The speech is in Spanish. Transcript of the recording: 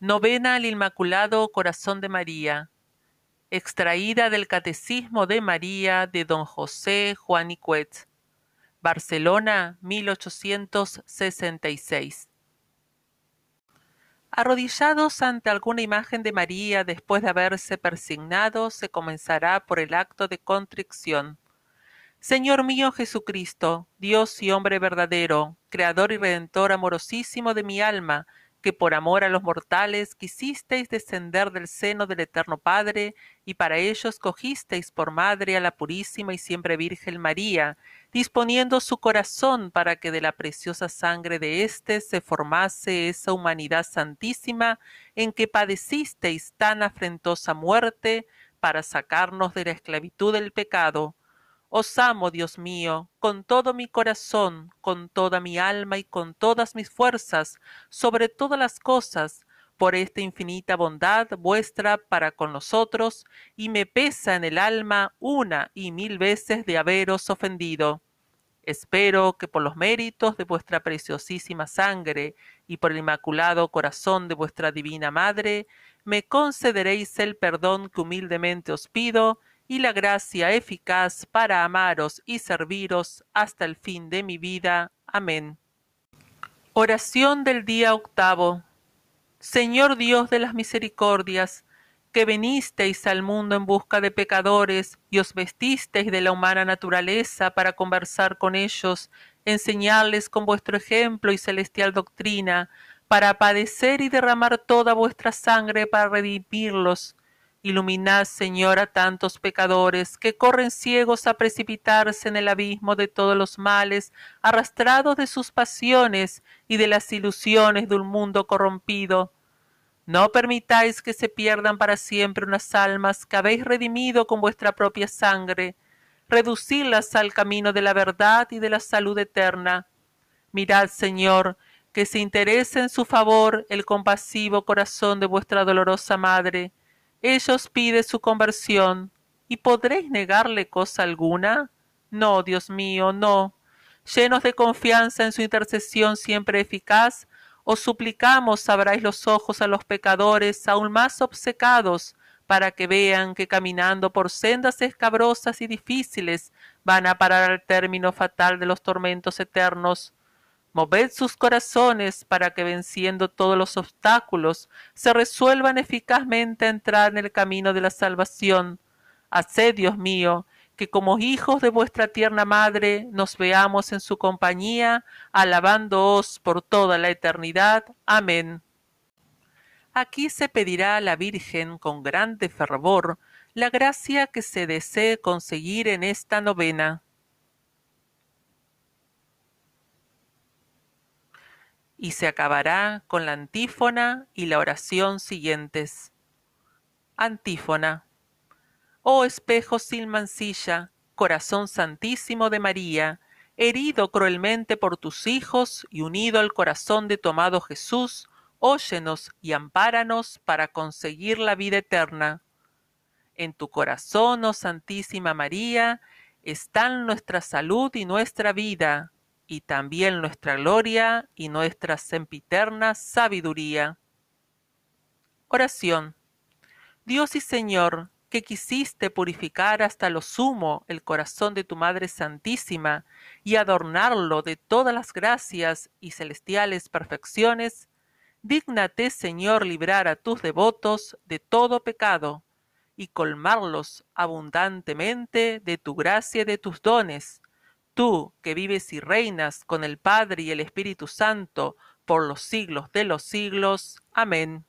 Novena al Inmaculado Corazón de María. Extraída del Catecismo de María de don José Juan Icuet. Barcelona, 1866. Arrodillados ante alguna imagen de María después de haberse persignado, se comenzará por el acto de contrición. Señor mío Jesucristo, Dios y hombre verdadero, Creador y Redentor amorosísimo de mi alma, que por amor a los mortales quisisteis descender del seno del Eterno Padre, y para ello escogisteis por madre a la purísima y siempre Virgen María, disponiendo su corazón para que de la preciosa sangre de éste se formase esa humanidad santísima en que padecisteis tan afrentosa muerte para sacarnos de la esclavitud del pecado os amo, Dios mío, con todo mi corazón, con toda mi alma y con todas mis fuerzas, sobre todas las cosas, por esta infinita bondad vuestra para con nosotros, y me pesa en el alma una y mil veces de haberos ofendido. Espero que por los méritos de vuestra preciosísima sangre y por el inmaculado corazón de vuestra divina Madre, me concederéis el perdón que humildemente os pido, y la gracia eficaz para amaros y serviros hasta el fin de mi vida. Amén. Oración del día octavo. Señor Dios de las misericordias, que venisteis al mundo en busca de pecadores y os vestisteis de la humana naturaleza para conversar con ellos, enseñarles con vuestro ejemplo y celestial doctrina, para padecer y derramar toda vuestra sangre para redimirlos Iluminad, Señor, a tantos pecadores que corren ciegos a precipitarse en el abismo de todos los males, arrastrados de sus pasiones y de las ilusiones de un mundo corrompido. No permitáis que se pierdan para siempre unas almas que habéis redimido con vuestra propia sangre. Reducirlas al camino de la verdad y de la salud eterna. Mirad, Señor, que se interese en su favor el compasivo corazón de vuestra dolorosa Madre ellos pide su conversión, ¿y podréis negarle cosa alguna? No, Dios mío, no. Llenos de confianza en su intercesión siempre eficaz, os suplicamos abráis los ojos a los pecadores aún más obcecados, para que vean que caminando por sendas escabrosas y difíciles van a parar al término fatal de los tormentos eternos. Moved sus corazones para que venciendo todos los obstáculos se resuelvan eficazmente a entrar en el camino de la salvación. Haced, Dios mío, que como hijos de vuestra tierna madre nos veamos en su compañía, alabándoos por toda la eternidad. Amén. Aquí se pedirá a la Virgen con grande fervor la gracia que se desee conseguir en esta novena. Y se acabará con la antífona y la oración siguientes. Antífona. Oh espejo sin mancilla, corazón santísimo de María, herido cruelmente por tus hijos y unido al corazón de tu amado Jesús, óyenos y ampáranos para conseguir la vida eterna. En tu corazón, oh Santísima María, están nuestra salud y nuestra vida y también nuestra gloria y nuestra sempiterna sabiduría. Oración. Dios y Señor, que quisiste purificar hasta lo sumo el corazón de tu Madre Santísima y adornarlo de todas las gracias y celestiales perfecciones, dígnate, Señor, librar a tus devotos de todo pecado y colmarlos abundantemente de tu gracia y de tus dones, tú que vives y reinas con el Padre y el Espíritu Santo por los siglos de los siglos. Amén.